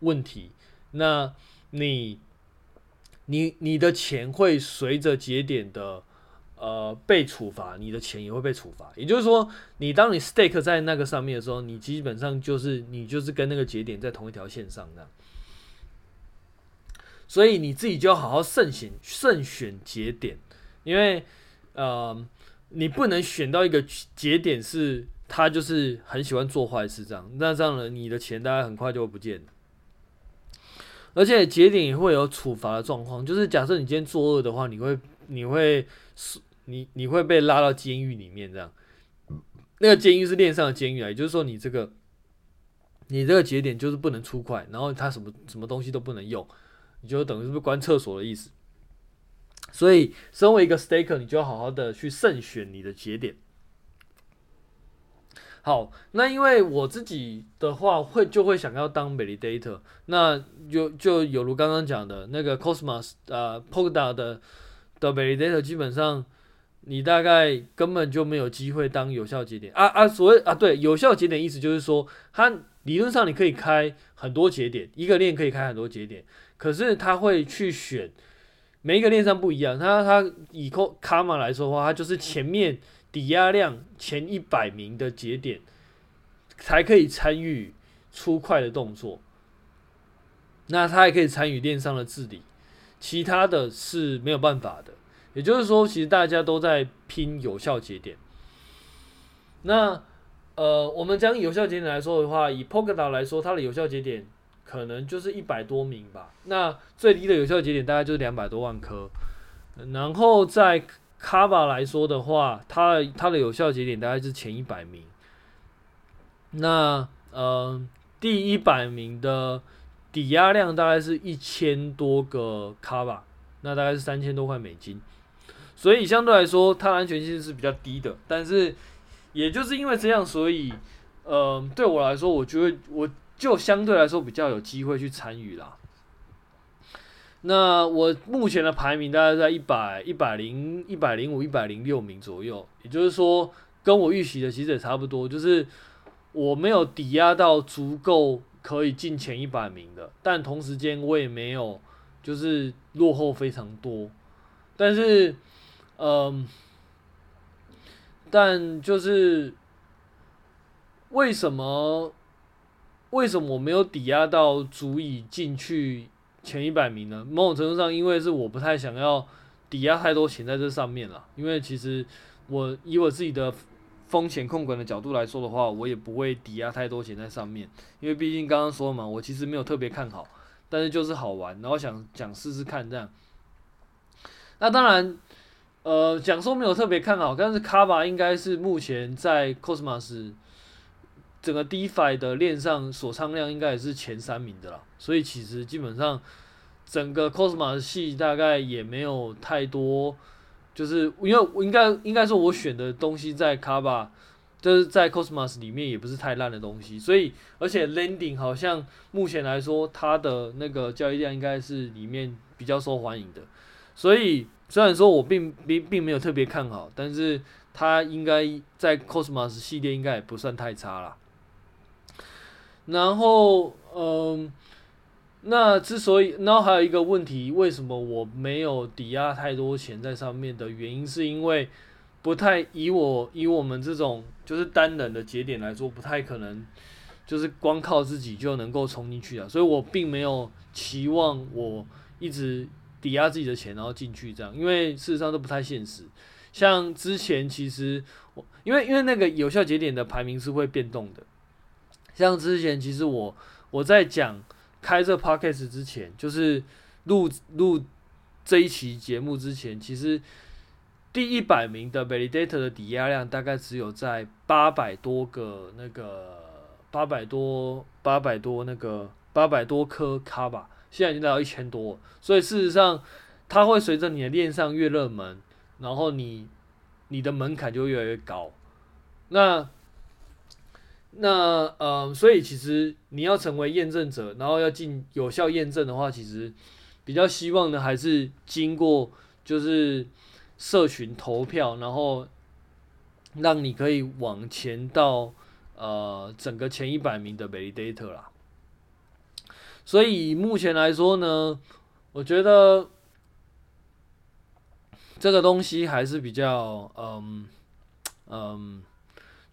S1: 问题，那你你你的钱会随着节点的。呃，被处罚，你的钱也会被处罚。也就是说，你当你 stake 在那个上面的时候，你基本上就是你就是跟那个节点在同一条线上的。所以你自己就要好好慎选慎选节点，因为呃，你不能选到一个节点是他就是很喜欢做坏事这样，那这样呢，你的钱大概很快就会不见了。而且节点也会有处罚的状况，就是假设你今天作恶的话，你会你会你你会被拉到监狱里面，这样，那个监狱是链上的监狱啊，也就是说你这个，你这个节点就是不能出块，然后它什么什么东西都不能用，你就等于是不是关厕所的意思。所以，身为一个 staker，你就要好好的去慎选你的节点。好，那因为我自己的话会就会想要当 validator，那就就有如刚刚讲的那个 Cosmos 啊、呃、Polkadot 的的 validator 基本上。你大概根本就没有机会当有效节点啊啊！所谓啊，对，有效节点意思就是说，它理论上你可以开很多节点，一个链可以开很多节点，可是他会去选每一个链上不一样。他他以卡玛来说的话，他就是前面抵押量前一百名的节点才可以参与出块的动作，那他还可以参与链上的治理，其他的是没有办法的。也就是说，其实大家都在拼有效节点。那呃，我们将有效节点来说的话，以 Polkadot 来说，它的有效节点可能就是一百多名吧。那最低的有效节点大概就是两百多万颗。然后在 Kava 来说的话，它它的有效节点大概是前一百名。那呃，第一百名的抵押量大概是一千多个 Kava，那大概是三千多块美金。所以相对来说，它的安全性是比较低的。但是，也就是因为这样，所以，呃，对我来说，我觉得我就相对来说比较有机会去参与啦。那我目前的排名大概在一百、一百零、一百零五、一百零六名左右。也就是说，跟我预期的其实也差不多。就是我没有抵押到足够可以进前一百名的，但同时间我也没有就是落后非常多。但是。嗯，但就是为什么为什么我没有抵押到足以进去前一百名呢？某种程度上，因为是我不太想要抵押太多钱在这上面了。因为其实我以我自己的风险控管的角度来说的话，我也不会抵押太多钱在上面。因为毕竟刚刚说嘛，我其实没有特别看好，但是就是好玩，然后想想试试看这样。那当然。呃，讲说没有特别看好，但是 Kava 应该是目前在 Cosmos 整个 DeFi 的链上锁仓量应该也是前三名的啦，所以其实基本上整个 Cosmos 系大概也没有太多，就是因为应该应该说我选的东西在 Kava 就是在 Cosmos 里面也不是太烂的东西，所以而且 Landing 好像目前来说它的那个交易量应该是里面比较受欢迎的，所以虽然说我并并并没有特别看好，但是它应该在 Cosmos 系列应该也不算太差啦。然后嗯，那之所以，然后还有一个问题，为什么我没有抵押太多钱在上面的原因，是因为不太以我以我们这种。就是单人的节点来说，不太可能，就是光靠自己就能够冲进去的，所以我并没有期望我一直抵押自己的钱然后进去这样，因为事实上都不太现实。像之前其实我因为因为那个有效节点的排名是会变动的，像之前其实我我在讲开这 podcast 之前，就是录录这一期节目之前，其实。第一百名的 validator 的抵押量大概只有在八百多个那个八百多八百多那个八百多颗卡吧，现在已经到一千多，所以事实上它会随着你的链上越热门，然后你你的门槛就越来越高。那那呃，所以其实你要成为验证者，然后要进有效验证的话，其实比较希望的还是经过就是。社群投票，然后让你可以往前到呃整个前一百名的 validator 啦。所以目前来说呢，我觉得这个东西还是比较嗯嗯，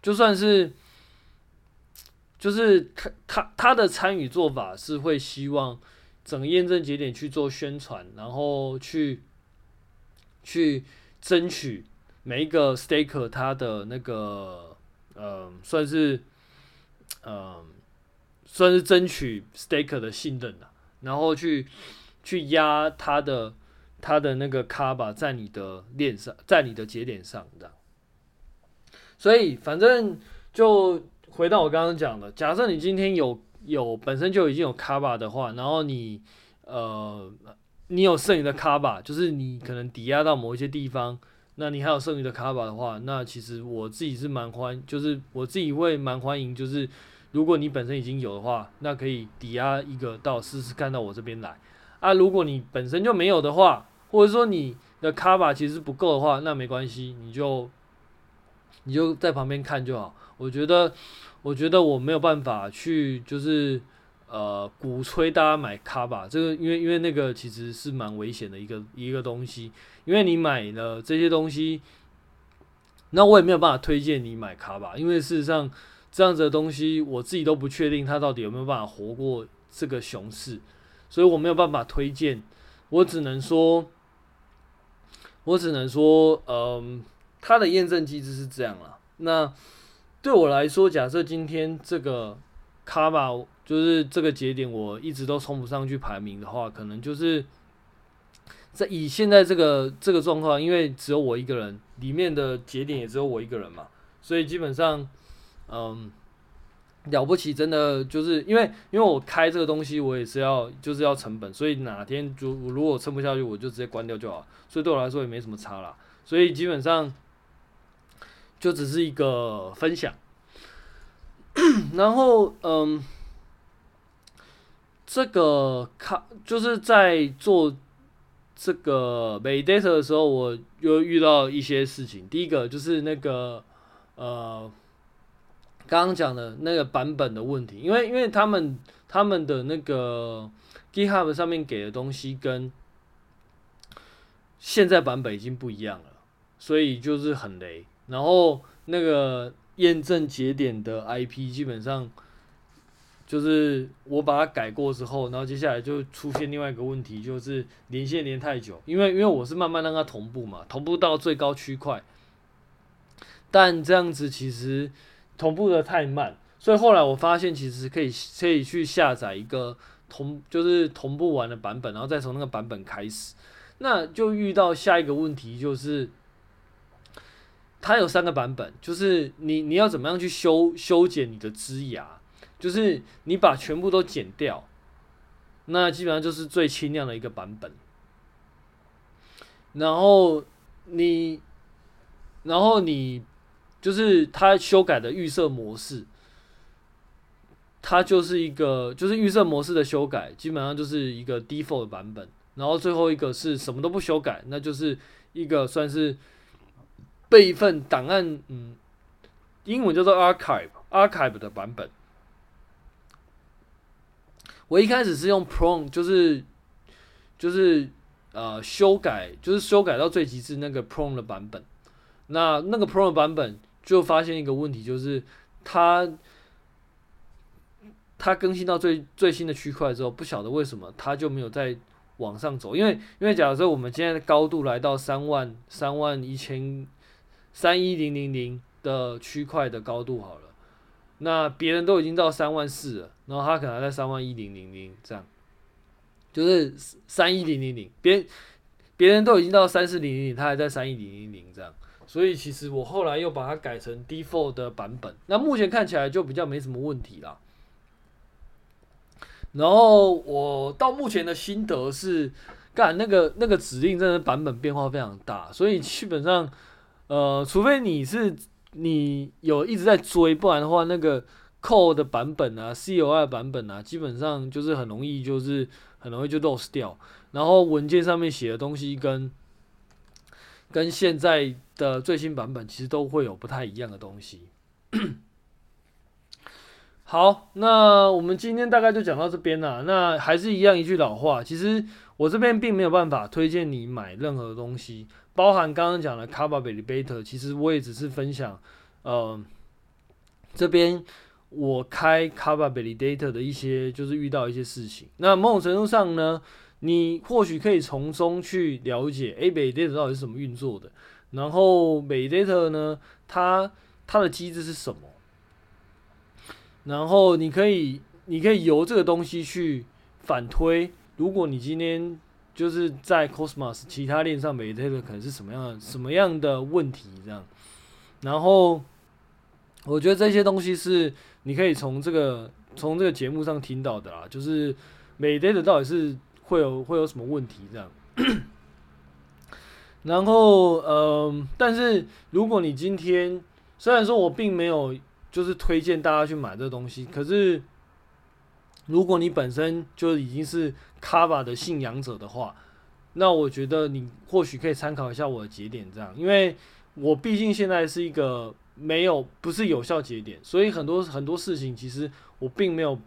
S1: 就算是就是他他他的参与做法是会希望整个验证节点去做宣传，然后去。去争取每一个 staker 他的那个，呃，算是，呃，算是争取 staker 的信任的，然后去去压他的他的那个卡吧，在你的链上，在你的节点上的。所以反正就回到我刚刚讲的，假设你今天有有本身就已经有卡巴的话，然后你呃。你有剩余的卡巴，就是你可能抵押到某一些地方，那你还有剩余的卡巴的话，那其实我自己是蛮欢，就是我自己会蛮欢迎，就是如果你本身已经有的话，那可以抵押一个到试试看到我这边来啊。如果你本身就没有的话，或者说你的卡巴其实不够的话，那没关系，你就你就在旁边看就好。我觉得，我觉得我没有办法去就是。呃，鼓吹大家买卡吧，这个因为因为那个其实是蛮危险的一个一个东西，因为你买了这些东西，那我也没有办法推荐你买卡吧，因为事实上这样子的东西我自己都不确定它到底有没有办法活过这个熊市，所以我没有办法推荐，我只能说，我只能说，嗯、它的验证机制是这样了。那对我来说，假设今天这个卡吧。就是这个节点，我一直都冲不上去排名的话，可能就是在以现在这个这个状况，因为只有我一个人，里面的节点也只有我一个人嘛，所以基本上，嗯，了不起，真的就是因为因为我开这个东西，我也是要就是要成本，所以哪天就如果撑不下去，我就直接关掉就好，所以对我来说也没什么差啦，所以基本上就只是一个分享，然后嗯。这个卡就是在做这个 validator 的时候，我又遇到一些事情。第一个就是那个呃，刚刚讲的那个版本的问题，因为因为他们他们的那个 GitHub 上面给的东西跟现在版本已经不一样了，所以就是很雷。然后那个验证节点的 IP 基本上。就是我把它改过之后，然后接下来就出现另外一个问题，就是连线连太久，因为因为我是慢慢让它同步嘛，同步到最高区块，但这样子其实同步的太慢，所以后来我发现其实可以可以去下载一个同就是同步完的版本，然后再从那个版本开始，那就遇到下一个问题，就是它有三个版本，就是你你要怎么样去修修剪你的枝芽。就是你把全部都剪掉，那基本上就是最轻量的一个版本。然后你，然后你就是它修改的预设模式，它就是一个就是预设模式的修改，基本上就是一个 default 版本。然后最后一个是什么都不修改，那就是一个算是备份档案，嗯，英文叫做 archive archive 的版本。我一开始是用 prone，就是就是呃修改，就是修改到最极致那个 prone 的版本。那那个 prone 的版本就发现一个问题，就是它它更新到最最新的区块之后，不晓得为什么它就没有在。往上走，因为因为假设我们现在的高度来到三万三万一千三一零零零的区块的高度好了，那别人都已经到三万四了，然后他可能还在三万一零零零这样，就是三一零零零，别别人都已经到三四零零零，他还在三一零零零这样，所以其实我后来又把它改成 default 的版本，那目前看起来就比较没什么问题啦。然后我到目前的心得是，干那个那个指令真的版本变化非常大，所以基本上，呃，除非你是你有一直在追，不然的话，那个 CO 的版本啊 COI 版本啊，基本上就是很容易就是很容易就 lose 掉，然后文件上面写的东西跟跟现在的最新版本其实都会有不太一样的东西。好，那我们今天大概就讲到这边了。那还是一样一句老话，其实我这边并没有办法推荐你买任何东西，包含刚刚讲的 CAPA Validator，其实我也只是分享，呃，这边我开 CAPA Validator 的一些就是遇到一些事情。那某种程度上呢，你或许可以从中去了解，诶，Validator 到底是怎么运作的，然后 Validator 呢，它它的机制是什么？然后你可以，你可以由这个东西去反推，如果你今天就是在 Cosmos 其他链上每一个可能是什么样什么样的问题这样。然后我觉得这些东西是你可以从这个从这个节目上听到的啦，就是每 data 到底是会有会有什么问题这样。然后呃，但是如果你今天虽然说我并没有。就是推荐大家去买这东西，可是如果你本身就已经是 Kava 的信仰者的话，那我觉得你或许可以参考一下我的节点，这样，因为我毕竟现在是一个没有不是有效节点，所以很多很多事情其实我并没有，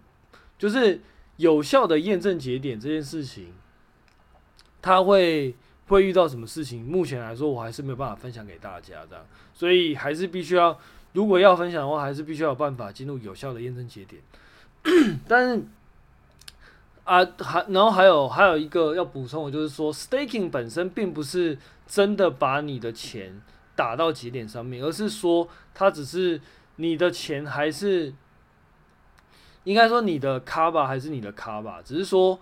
S1: 就是有效的验证节点这件事情，它会会遇到什么事情？目前来说，我还是没有办法分享给大家，这样，所以还是必须要。如果要分享的话，还是必须要有办法进入有效的验证节点。但是啊，还然后还有还有一个要补充的，就是说，staking 本身并不是真的把你的钱打到节点上面，而是说它只是你的钱还是应该说你的卡吧还是你的卡吧只是说，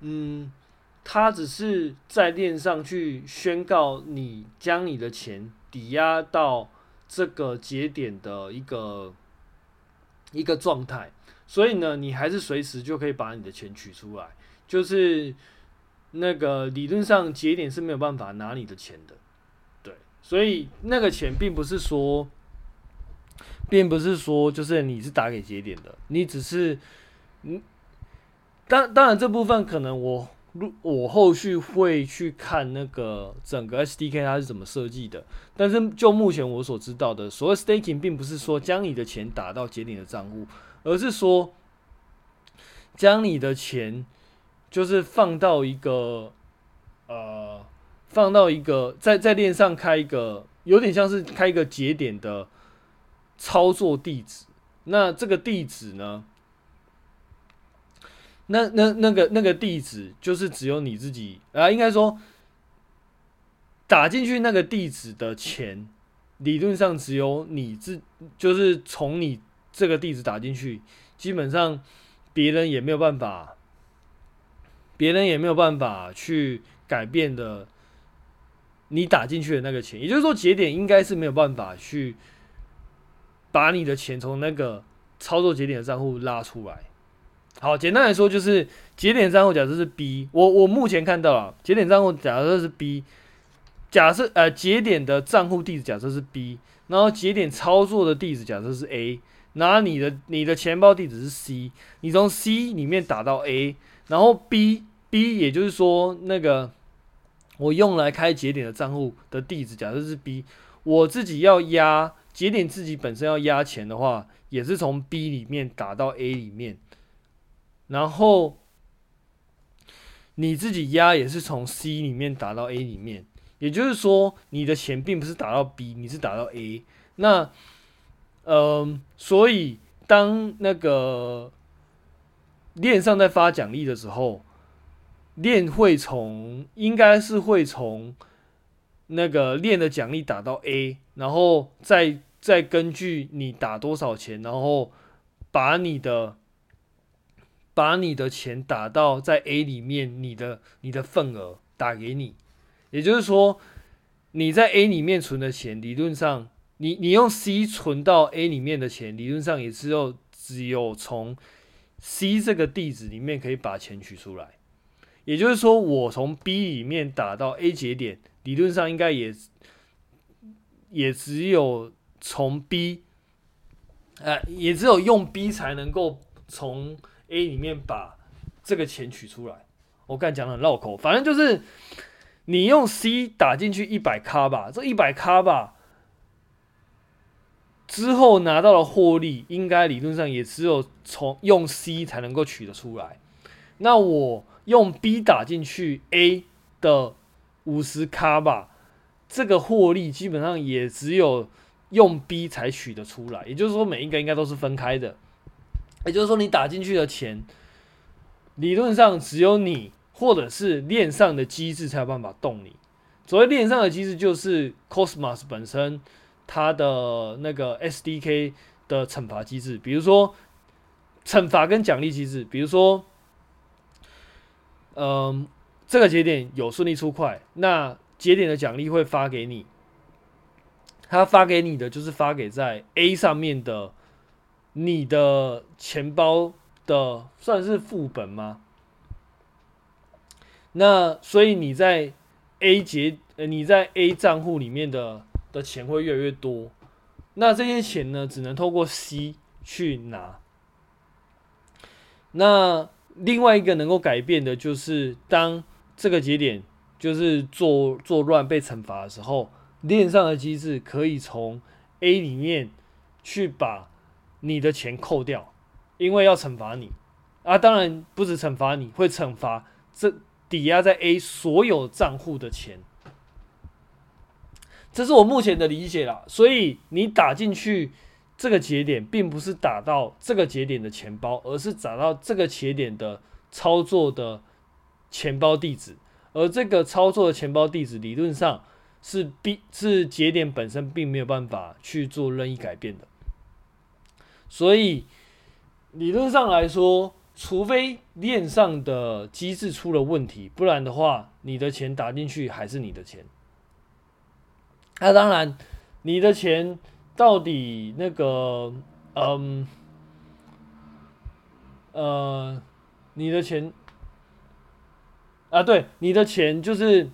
S1: 嗯，它只是在链上去宣告你将你的钱抵押到。这个节点的一个一个状态，所以呢，你还是随时就可以把你的钱取出来，就是那个理论上节点是没有办法拿你的钱的，对，所以那个钱并不是说，并不是说就是你是打给节点的，你只是，嗯，当当然这部分可能我。我后续会去看那个整个 SDK 它是怎么设计的，但是就目前我所知道的，所谓 staking 并不是说将你的钱打到节点的账户，而是说将你的钱就是放到一个呃，放到一个在在链上开一个有点像是开一个节点的操作地址，那这个地址呢？那那那个那个地址就是只有你自己啊，应该说打进去那个地址的钱，理论上只有你自，就是从你这个地址打进去，基本上别人也没有办法，别人也没有办法去改变的。你打进去的那个钱，也就是说节点应该是没有办法去把你的钱从那个操作节点的账户拉出来。好，简单来说就是节点账户假设是 B，我我目前看到啊，节点账户假设是 B，假设呃节点的账户地址假设是 B，然后节点操作的地址假设是 A，拿你的你的钱包地址是 C，你从 C 里面打到 A，然后 B B 也就是说那个我用来开节点的账户的地址假设是 B，我自己要压节点自己本身要压钱的话，也是从 B 里面打到 A 里面，然后。你自己压也是从 C 里面打到 A 里面，也就是说，你的钱并不是打到 B，你是打到 A。那，嗯、呃，所以当那个链上在发奖励的时候，链会从应该是会从那个链的奖励打到 A，然后再再根据你打多少钱，然后把你的。把你的钱打到在 A 里面，你的你的份额打给你，也就是说，你在 A 里面存的钱，理论上，你你用 C 存到 A 里面的钱，理论上也只有只有从 C 这个地址里面可以把钱取出来。也就是说，我从 B 里面打到 A 节点，理论上应该也也只有从 B，呃，也只有用 B 才能够从。A 里面把这个钱取出来，我刚才讲的很绕口，反正就是你用 C 打进去一百卡吧，这一百卡吧之后拿到的获利，应该理论上也只有从用 C 才能够取得出来。那我用 B 打进去 A 的五十卡吧，这个获利基本上也只有用 B 才取得出来，也就是说每一个应该都是分开的。也就是说，你打进去的钱，理论上只有你或者是链上的机制才有办法动你。所谓链上的机制，就是 Cosmos 本身它的那个 SDK 的惩罚机制，比如说惩罚跟奖励机制。比如说，嗯，这个节点有顺利出块，那节点的奖励会发给你。它发给你的就是发给在 A 上面的。你的钱包的算是副本吗？那所以你在 A 节呃你在 A 账户里面的的钱会越来越多，那这些钱呢，只能透过 C 去拿。那另外一个能够改变的就是，当这个节点就是作作乱被惩罚的时候，链上的机制可以从 A 里面去把。你的钱扣掉，因为要惩罚你啊！当然不止惩罚你，会惩罚这抵押在 A 所有账户的钱。这是我目前的理解啦。所以你打进去这个节点，并不是打到这个节点的钱包，而是打到这个节点的操作的钱包地址。而这个操作的钱包地址，理论上是必是节点本身并没有办法去做任意改变的。所以理论上来说，除非链上的机制出了问题，不然的话，你的钱打进去还是你的钱。那、当然，你的钱到底那个，嗯，呃，你的钱啊，对，你的钱就是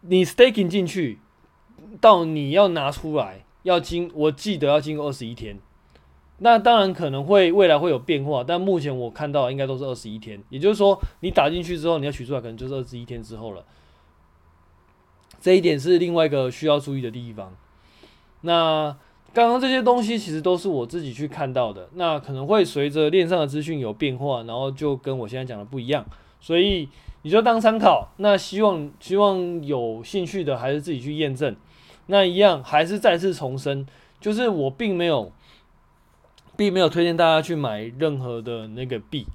S1: 你 staking 进去，到你要拿出来。要经，我记得要经过二十一天，那当然可能会未来会有变化，但目前我看到应该都是二十一天。也就是说，你打进去之后，你要取出来，可能就是二十一天之后了。这一点是另外一个需要注意的地方。那刚刚这些东西其实都是我自己去看到的，那可能会随着链上的资讯有变化，然后就跟我现在讲的不一样，所以你就当参考。那希望希望有兴趣的还是自己去验证。那一样还是再次重申，就是我并没有，并没有推荐大家去买任何的那个币，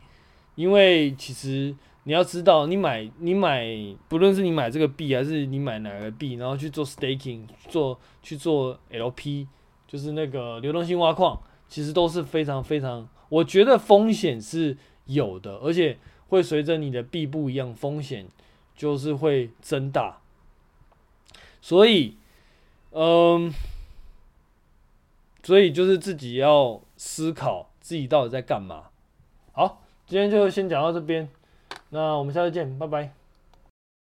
S1: 因为其实你要知道，你买你买，不论是你买这个币还是你买哪个币，然后去做 staking，做去做 LP，就是那个流动性挖矿，其实都是非常非常，我觉得风险是有的，而且会随着你的币不一样，风险就是会增大，所以。嗯，所以就是自己要思考自己到底在干嘛。好，今天就先讲到这边，那我们下次见，拜拜。